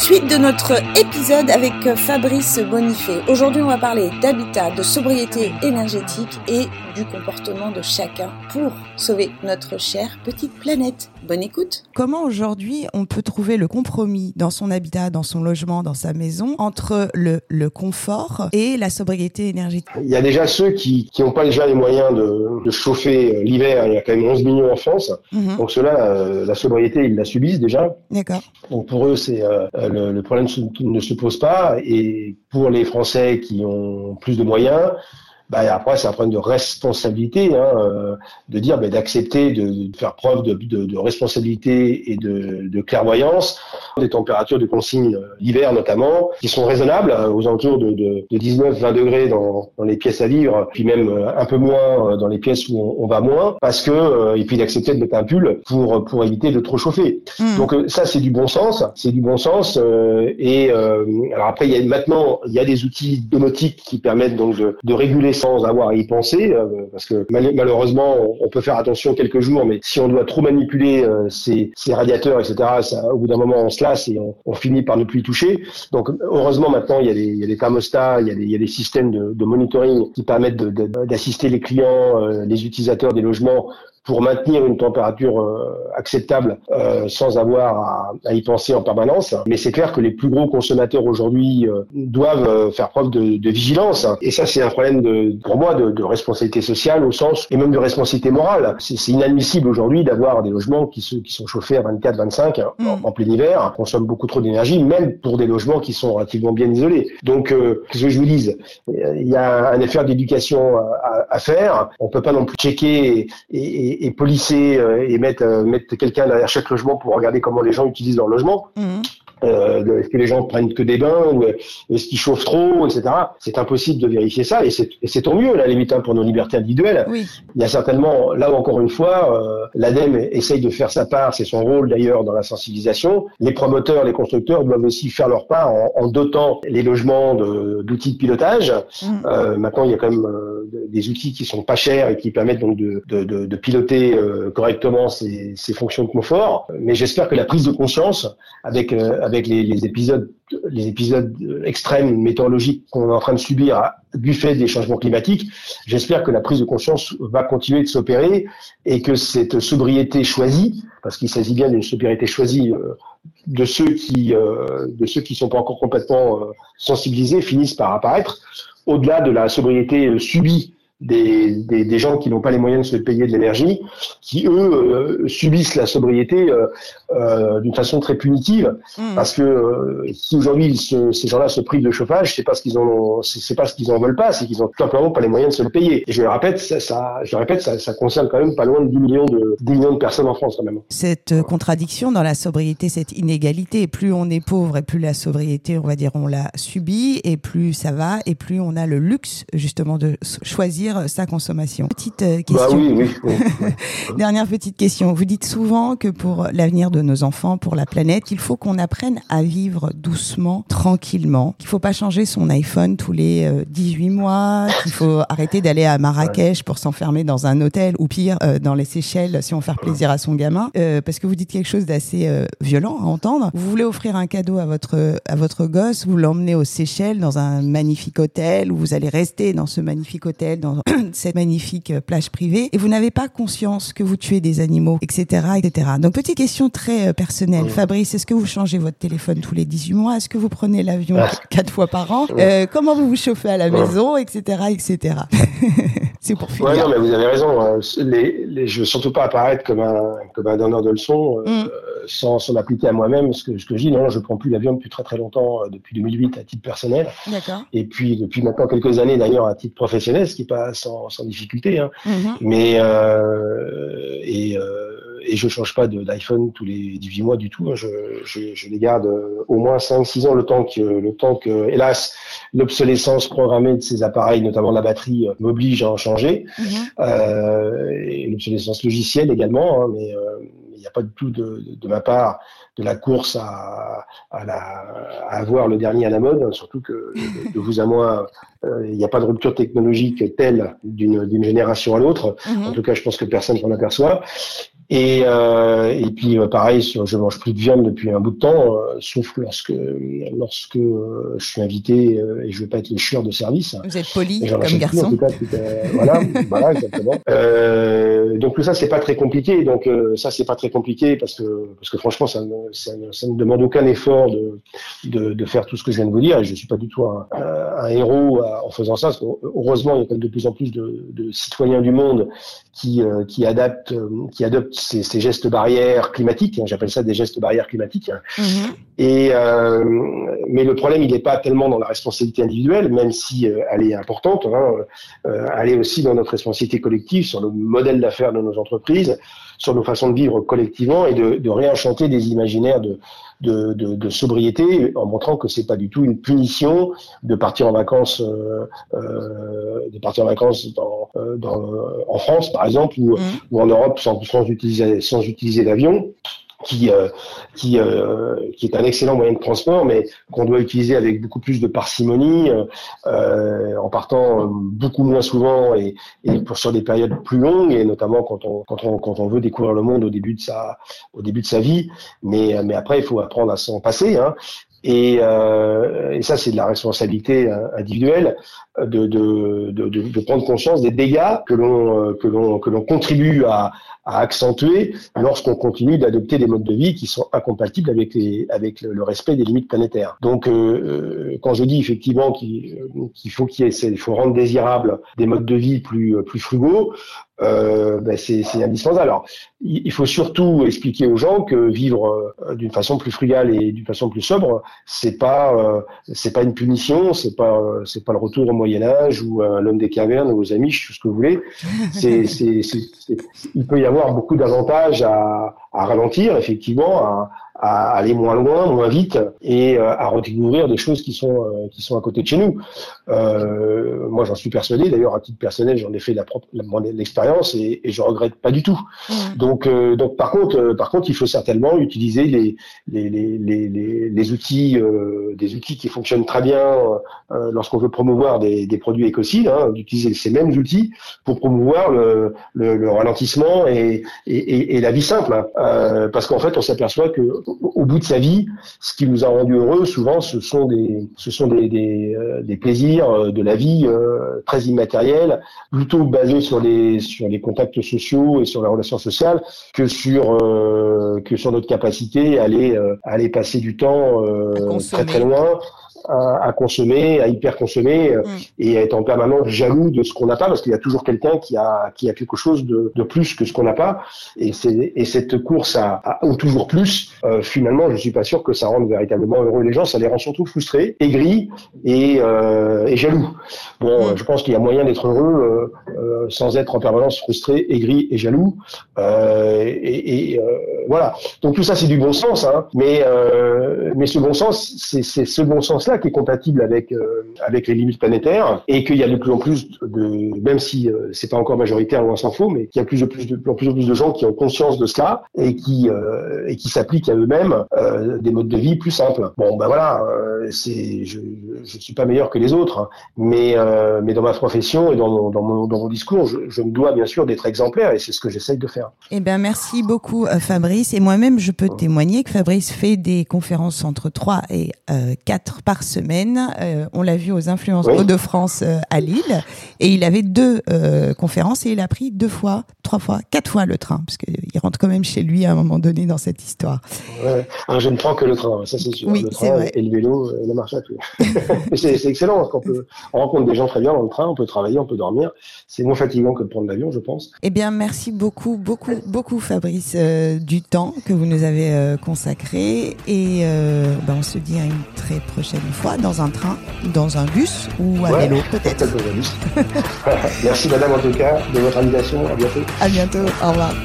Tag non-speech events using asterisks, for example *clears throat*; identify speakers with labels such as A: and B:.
A: Suite de notre épisode avec Fabrice Bonifay. Aujourd'hui, on va parler d'habitat, de sobriété énergétique et du comportement de chacun pour sauver notre chère petite planète. Bonne écoute.
B: Comment aujourd'hui on peut trouver le compromis dans son habitat, dans son logement, dans sa maison entre le, le confort et la sobriété énergétique?
C: Il y a déjà ceux qui n'ont pas déjà les moyens de, de chauffer euh, l'hiver. Il y a quand même 11 millions en France.
B: Mhm.
C: Donc ceux-là, euh, la sobriété, ils la subissent déjà.
B: D'accord.
C: Donc pour eux, c'est euh, le, problème ne se pose pas. Et pour les Français qui ont plus de moyens, bah, après, c'est un problème de responsabilité, hein, euh, de dire, bah, d'accepter de, de faire preuve de, de, de responsabilité et de, de clairvoyance, des températures de consigne euh, l'hiver notamment, qui sont raisonnables, euh, aux alentours de, de, de 19-20 degrés dans, dans les pièces à vivre, puis même euh, un peu moins dans les pièces où on, on va moins, parce que et puis d'accepter de mettre un pull pour pour éviter de trop chauffer.
B: Mhm.
C: Donc ça c'est du bon sens, c'est du bon sens. euh, et euh, alors après il y a maintenant il y a des outils domotiques qui permettent donc de, de réguler sans avoir à y penser, euh, parce que mal- malheureusement on, peut faire attention quelques jours, mais si on doit trop manipuler euh, ces, ces radiateurs etc. Au bout d'un moment on se lasse et on, finit par ne plus y toucher. Donc heureusement maintenant il y a des, il y a des thermostats, il y a des, il y a des systèmes de, monitoring qui permettent d'assister les clients, euh, les utilisateurs des logements pour maintenir une température euh, acceptable euh, sans avoir à, à y penser en permanence. Mais c'est clair que les plus gros consommateurs aujourd'hui euh, doivent euh, faire preuve de, de vigilance. Et ça, c'est un problème de, pour moi de, de responsabilité sociale au sens et même de responsabilité morale. C'est inadmissible aujourd'hui d'avoir des logements qui, se- qui sont chauffés à 24, 25 en,
B: Mm.
C: en plein hiver, consomment beaucoup trop d'énergie, même pour des logements qui sont relativement bien isolés. Donc, euh, qu'est-ce que je vous dise? Il y a un effort d'éducation à, à- à faire. On peut pas non plus checker et, et, et polisser euh, et mettre, euh, mettre quelqu'un derrière chaque logement pour regarder comment les gens utilisent leur logement.
B: Mhm.
C: Euh, est-ce que les gens prennent que des bains ou est-ce qu'ils chauffent trop, etc. C'est impossible de vérifier ça et c'est tant mieux, à la limite, hein, pour nos libertés individuelles.
B: Oui.
C: Il y a certainement, là encore une fois, euh, l'ADEME essaye de faire sa part, c'est son rôle d'ailleurs dans la sensibilisation. Les promoteurs, les constructeurs doivent aussi faire leur part en, en dotant les logements de- d'outils de, pilotage.
B: Mhm.
C: Euh, maintenant, il y a quand même euh, des outils qui sont pas chers et qui permettent donc de, de, de, de piloter euh, correctement ces, ces fonctions de confort. Mais j'espère que la prise de conscience avec euh, avec les, épisodes les épisodes extrêmes météorologiques qu'on est en train de subir du fait des changements climatiques, j'espère que la prise de conscience va continuer de s'opérer et que cette sobriété choisie, parce qu'il s'agit bien d'une sobriété choisie euh, de ceux qui euh, sont pas encore complètement euh, sensibilisés, finissent par apparaître. Au-delà de la sobriété euh, subie des, des, des gens qui n'ont pas les moyens de se payer de l'énergie, qui eux euh, subissent la sobriété euh, euh, d'une façon très punitive,
B: Mhm.
C: parce que si aujourd'hui ces gens-là se privent de chauffage, c'est parce qu'ils en c'est c'est pas ce qu'ils en veulent pas, c'est qu'ils ont tout simplement pas les moyens de se le payer. Et je le répète, ça, ça je le répète, ça, ça concerne quand même pas loin de 10 millions de 10 millions de personnes en France quand même.
B: Cette contradiction dans la sobriété, cette inégalité, plus on est pauvre et plus la sobriété, on va dire, on l'a subie, et plus ça va, et plus on a le luxe justement de s- choisir sa consommation. Petite euh, question.
C: Bah oui, oui. oui. *laughs*
B: Dernière petite question. Vous dites souvent que pour l'avenir de nos enfants, pour la planète, il faut qu'on apprenne à vivre doucement, tranquillement, qu'il faut pas changer son iPhone tous les euh, 18 mois, qu'il faut *laughs* arrêter d'aller à Marrakech pour s'enfermer dans un hôtel ou pire euh, dans les Seychelles si on veut faire plaisir à son gamin. Euh, parce que vous dites quelque chose d'assez euh, violent à entendre. Vous voulez offrir un cadeau à votre à votre gosse, vous l'emmenez aux Seychelles dans un magnifique hôtel où vous allez rester dans ce magnifique hôtel, dans *clears throat* cette magnifique euh, plage privée, et vous n'avez pas conscience que vous tuez des animaux, etc., etc. Donc petite question très euh, personnelle, Fabrice, est-ce que vous changez votre téléphone tous les 18 mois? Est-ce que vous prenez l'avion
C: Ah. *laughs*
B: quatre fois par an? Euh, Comment vous vous chauffez à la maison, etc., etc. *laughs* C'est pour finir.
C: Ouais, non, mais vous avez raison. hein. Les, les, je veux surtout pas apparaître comme un, comme un donneur de leçons euh,
B: Mm.
C: sans s'en appliquer à moi-même. Ce que, ce que je dis, non, je prends plus l'avion depuis très très longtemps, depuis 2008 à titre personnel.
B: D'accord.
C: Et puis depuis maintenant quelques années d'ailleurs à titre professionnel, ce qui n'est pas sans, sans difficulté. Hein.
B: Mhm.
C: Mais euh, et, euh, et je change pas d'iPhone tous les 18 mois du tout. hein. Je, je, je les garde euh, au moins 5-6 ans le temps que le temps que hélas l'obsolescence programmée de ces appareils, notamment la batterie, euh, m'oblige à en changer.
B: Mhm.
C: Euh, et l'obsolescence logicielle également. hein, mais a pas du tout de, de, de ma part de la course à, à, la, à avoir le dernier à la mode, hein, surtout que de, de vous à moi, euh, il n'y a pas de rupture technologique telle d'une d'une génération à l'autre.
B: Mhm.
C: En tout cas, je pense que personne s'en aperçoit. Et, euh, et puis euh, pareil, je mange plus de viande depuis un bout de temps, euh, sauf lorsque lorsque euh, je suis invité euh, et je veux pas être le chieur de service.
B: Vous êtes poli comme
C: achète plus,
B: garçon.
C: en tout cas, tout, voilà, *laughs* voilà, exactement. Euh, donc tout ça, c'est pas très compliqué. Donc euh, ça, c'est pas très compliqué parce que parce que franchement, ça ne ça ne, ça ne demande aucun effort de, de de faire tout ce que je viens de vous dire. Et je suis pas du tout un, un, un héros en faisant ça. Parce que, heureusement, il y a quand même de plus en plus de, de citoyens du monde qui euh, qui adaptent qui adoptent ces, ces gestes barrières climatiques. hein. J'appelle ça des gestes barrières climatiques. hein.
B: Mhm.
C: Et euh, mais le problème, il n'est pas tellement dans la responsabilité individuelle, même si euh, elle est importante. Hein, euh, elle est aussi dans notre responsabilité collective, sur le modèle d'affaires de nos entreprises, sur nos façons de vivre collectivement et de, de réenchanter des imaginaires de, de, de, de sobriété, en montrant que c'est pas du tout une punition de partir en vacances, euh, euh, de partir en vacances dans, euh, dans, en France, par exemple, ou,
B: Mhm.
C: ou en Europe sans, sans utiliser sans utiliser d'avion qui euh, qui euh, qui est un excellent moyen de transport, mais qu'on doit utiliser avec beaucoup plus de parcimonie, euh, euh, en partant euh, beaucoup moins souvent et, et pour sur des périodes plus longues, et notamment quand on quand on quand on veut découvrir le monde au début de sa au début de sa vie. Mais mais après, il faut apprendre à s'en passer. Hein. Et, euh, et ça, c'est de la responsabilité euh, individuelle euh, de, prendre conscience des dégâts que l'on euh, que l'on que l'on contribue à, à accentuer lorsqu'on continue d'adopter des modes de vie qui sont incompatibles avec les avec le, respect des limites planétaires. Donc, euh, euh, quand je dis effectivement qu'il faut qu'il faut rendre désirable des modes de vie plus plus frugaux, ben c'est indispensable. Alors, il faut surtout expliquer aux gens que vivre d'une façon plus frugale et d'une façon plus sobre, c'est pas c'est pas une punition, c'est pas c'est pas le retour au Moyen Âge ou à l'homme des cavernes aux Amish, tout ce que vous voulez. C'est *laughs* c'est c'est- c'est- il peut y avoir beaucoup d'avantages à, à ralentir effectivement, à, à aller moins loin, moins vite et euh, à redécouvrir des choses qui sont euh, qui sont à côté de chez nous. Euh, moi, j'en suis persuadé. D'ailleurs, à titre personnel, j'en ai fait la propre l'expérience et, et je regrette pas du tout. Donc, euh, donc par contre, euh, par contre, il faut certainement utiliser les les les les, les, les outils euh, des outils qui fonctionnent très bien euh, lorsqu'on veut promouvoir des, des produits écocides, hein, d'utiliser ces mêmes outils pour promouvoir le, le, le ralentissement et, et, et, la vie simple. hein. Euh, parce qu'en fait, on s'aperçoit que au, bout de sa vie, ce qui nous a rendu heureux, souvent, ce sont des ce sont des des, euh, des plaisirs euh, de la vie euh, très immatériels, plutôt basés sur les sur les contacts sociaux et sur la relation sociale que sur euh, que sur notre capacité à aller à aller passer du temps euh, très très loin à, à consommer, à hyper consommer euh,
B: Mm.
C: et à être en permanence jaloux de ce qu'on n'a pas parce qu'il y a toujours quelqu'un qui a qui a quelque chose de, de plus que ce qu'on n'a pas. Et c'est et cette course à, à au toujours plus euh, finalement je suis pas sûr que ça rende véritablement heureux les gens. Ça les rend surtout frustrés aigris et, euh, et jaloux. Bon
B: Mm.
C: je pense qu'il y a moyen d'être heureux euh, sans être en permanence frustré aigri et jaloux. Et, et, voilà. Donc tout ça c'est du bon sens hein, mais mais ce bon sens c'est c'est ce bon sens qui est compatible avec euh, avec les limites planétaires et qu'il y a de plus en plus de même si euh, c'est pas encore majoritaire loin s'en faut mais qu'il y a plus de plus de plus en plus, de gens qui ont conscience de cela et qui euh, et qui s'appliquent à eux-mêmes des modes de vie plus simples. Bon ben voilà c'est je je suis pas meilleur que les autres hein, mais mais dans ma profession et dans mon dans mon, dans mon discours je, je me dois bien sûr d'être exemplaire et c'est ce que j'essaye de faire.
B: Eh bien, merci beaucoup, Fabrice. Et moi-même, je peux témoigner que Fabrice fait des conférences entre 3 et euh, 4 par semaine. Euh, on l'a vu aux influences
C: Oui.
B: Hauts-de-France euh, à Lille. Et il avait deux euh, conférences et il a pris deux fois, trois fois, quatre fois le train. Parce qu'il rentre quand même chez lui à un moment donné dans cette histoire.
C: Ouais. Je ne prends que le train, ça c'est sûr.
B: Oui,
C: le train
B: vrai.
C: et le vélo et la marche à pied. *laughs* C'est excellent parce qu'on peut on rencontre des gens très bien dans le train, on peut travailler, on peut dormir. C'est moins fatigant que de prendre l'avion, je pense.
B: Eh bien, merci beaucoup, beaucoup, beaucoup, Fabrice, du temps que vous nous avez consacré. Et ben, on se dit à une très prochaine fois dans un train, dans un bus ou à
C: Ouais.
B: vélo, peut-être. *laughs*
C: Merci madame en tout cas de votre invitation. À bientôt.
B: À bientôt. Au revoir.